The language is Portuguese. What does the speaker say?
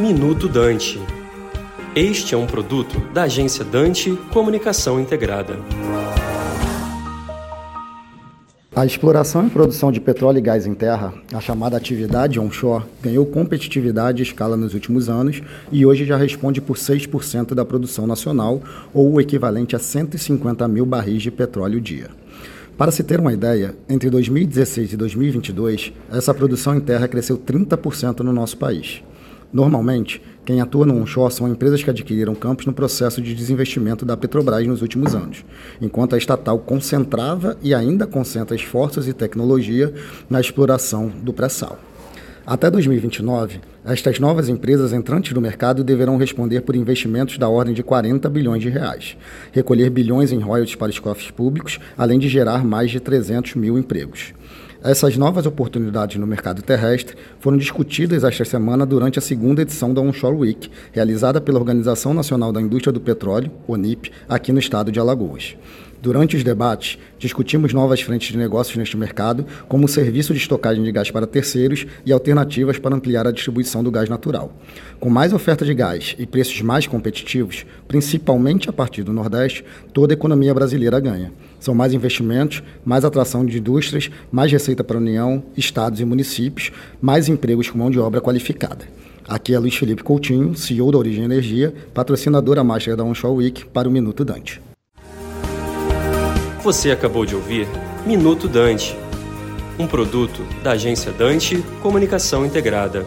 Minuto Dante. Este é um produto da agência Dante Comunicação Integrada. A exploração e produção de petróleo e gás em terra, a chamada atividade onshore, ganhou competitividade e escala nos últimos anos e hoje já responde por 6% da produção nacional, ou o equivalente a 150 mil barris de petróleo dia. Para se ter uma ideia, entre 2016 e 2022, essa produção em terra cresceu 30% no nosso país. Normalmente, quem atua no onshore são empresas que adquiriram campos no processo de desinvestimento da Petrobras nos últimos anos, enquanto a estatal concentrava e ainda concentra esforços e tecnologia na exploração do pré-sal. Até 2029, estas novas empresas entrantes no mercado deverão responder por investimentos da ordem de 40 bilhões de reais, recolher bilhões em royalties para os cofres públicos, além de gerar mais de 300 mil empregos. Essas novas oportunidades no mercado terrestre foram discutidas esta semana durante a segunda edição da Onshore Week, realizada pela Organização Nacional da Indústria do Petróleo, ONIP, aqui no estado de Alagoas. Durante os debates, discutimos novas frentes de negócios neste mercado, como o serviço de estocagem de gás para terceiros e alternativas para ampliar a distribuição do gás natural. Com mais oferta de gás e preços mais competitivos, principalmente a partir do Nordeste, toda a economia brasileira ganha. São mais investimentos, mais atração de indústrias, mais receita para a União, estados e municípios, mais empregos com mão de obra qualificada. Aqui é Luiz Felipe Coutinho, CEO da Origem Energia, patrocinadora master da Onshore Week para o Minuto Dante. Você acabou de ouvir Minuto Dante, um produto da agência Dante Comunicação Integrada.